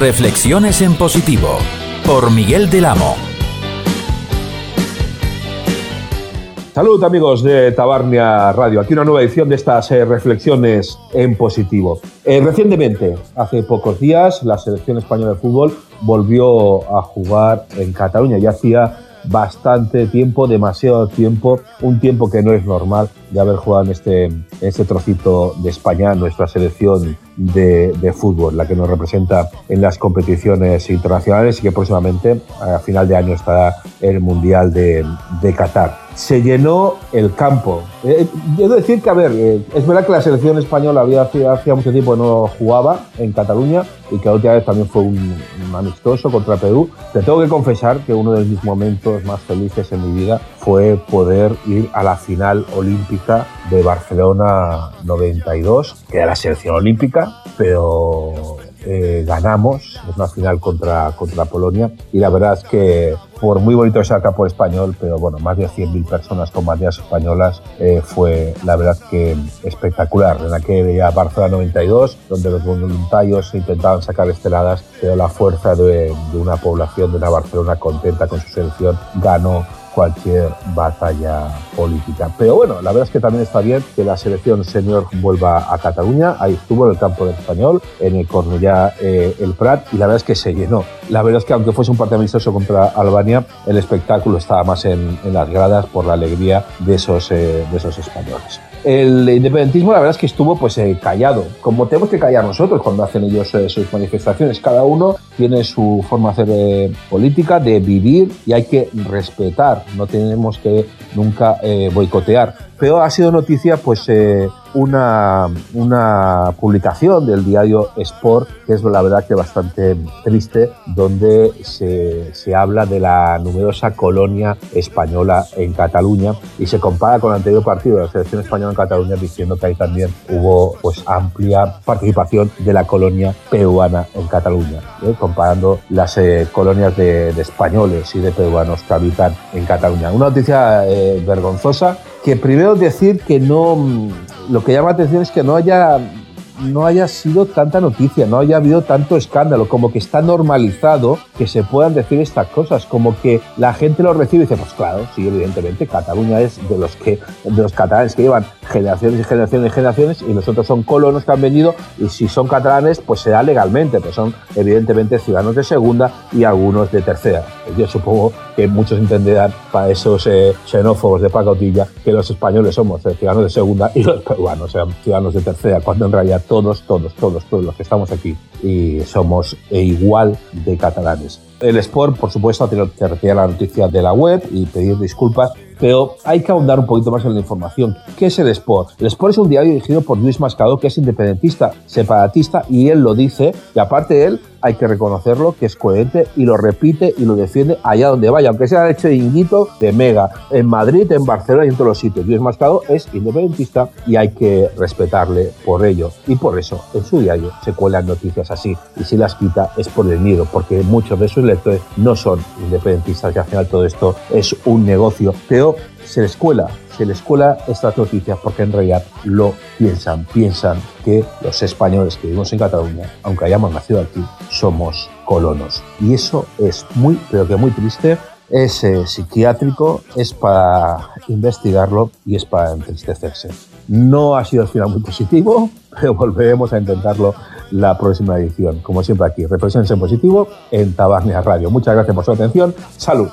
Reflexiones en positivo por Miguel del Amo. Saludos amigos de Tabarnia Radio, aquí una nueva edición de estas eh, reflexiones en positivo. Eh, recientemente, hace pocos días, la selección española de fútbol volvió a jugar en Cataluña y hacía bastante tiempo, demasiado tiempo, un tiempo que no es normal de haber jugado en este, este trocito de España, nuestra selección de, fútbol, la que nos representa en las competiciones internacionales y que próximamente, a final de año, estará el Mundial de, de Qatar. Se llenó el campo. Eh, debo decir que, a ver, eh, es verdad que la selección española había hacía mucho tiempo no jugaba en Cataluña y que la última vez también fue un, un amistoso contra Perú. Te tengo que confesar que uno de mis momentos más felices en mi vida fue poder ir a la final olímpica de Barcelona 92, que era la selección olímpica, pero eh, ganamos, es una final contra, contra Polonia, y la verdad es que por muy bonito sea el campo español, pero bueno, más de 100.000 personas con banderas españolas eh, fue la verdad que espectacular. En aquella Barcelona 92, donde los voluntarios intentaban sacar esteladas, pero la fuerza de, de una población de una Barcelona contenta con su selección ganó cualquier batalla política. Pero bueno, la verdad es que también está bien que la selección senior vuelva a Cataluña. Ahí estuvo en el campo del español, en el Cornellá eh, el Prat, y la verdad es que se llenó. La verdad es que aunque fuese un partido amistoso contra Albania, el espectáculo estaba más en, las gradas por la alegría de esos, eh, de esos españoles el independentismo la verdad es que estuvo pues eh, callado, como tenemos que callar nosotros cuando hacen ellos eh, sus manifestaciones. Cada uno tiene su forma de hacer eh, política, de vivir y hay que respetar, no tenemos que nunca boicotear. Pero ha sido noticia pues una, una publicación del diario Sport, que es la verdad que bastante triste, donde se, se habla de la numerosa colonia española en Cataluña y se compara con el anterior partido de la selección española en Cataluña diciendo que ahí también hubo pues amplia participación de la colonia peruana en Cataluña, ¿eh? comparando las eh, colonias de, de, españoles y de peruanos que habitan en Cataluña. Una noticia eh, vergonzosa que primero decir que no lo que llama la atención es que no haya no haya sido tanta noticia, no haya habido tanto escándalo, como que está normalizado que se puedan decir estas cosas, como que la gente lo recibe y dice, pues claro, sí, evidentemente, Cataluña es de los que de los catalanes que llevan generaciones y generaciones y generaciones y nosotros son colonos que han venido y si son catalanes, pues se da legalmente, pues son evidentemente ciudadanos de segunda y algunos de tercera. Yo supongo que muchos entenderán para esos eh, xenófobos de pacotilla que los españoles somos ciudadanos de segunda y los peruanos sean ciudadanos de tercera, cuando en realidad todos, todos, todos, todos los que estamos aquí y somos igual de catalanes. El Sport, por supuesto, ha tenido que retirar la noticia de la web y pedir disculpas, pero hay que ahondar un poquito más en la información. ¿Qué es el Sport? El Sport es un diario dirigido por Luis Mascado, que es independentista, separatista, y él lo dice, y aparte de él, hay que reconocerlo, que es coherente y lo repite y lo defiende allá donde vaya, aunque sea hecho de Inguito, de Mega, en Madrid, en Barcelona y en todos los sitios. Luis Mascado es independentista y hay que respetarle por ello. Y por eso en su diario se cuelan noticias así. Y si las quita es por el miedo, porque muchos de sus lectores no son independentistas y al final todo esto es un negocio. Se les cuela, se les cuela estas noticias porque en realidad lo piensan, piensan que los españoles que vivimos en Cataluña, aunque hayamos nacido aquí, somos colonos. Y eso es muy, pero que muy triste, es eh, psiquiátrico, es para investigarlo y es para entristecerse. No ha sido al final muy positivo, pero volveremos a intentarlo la próxima edición. Como siempre aquí, reflexiones en positivo en Tabarnia Radio. Muchas gracias por su atención. Salud.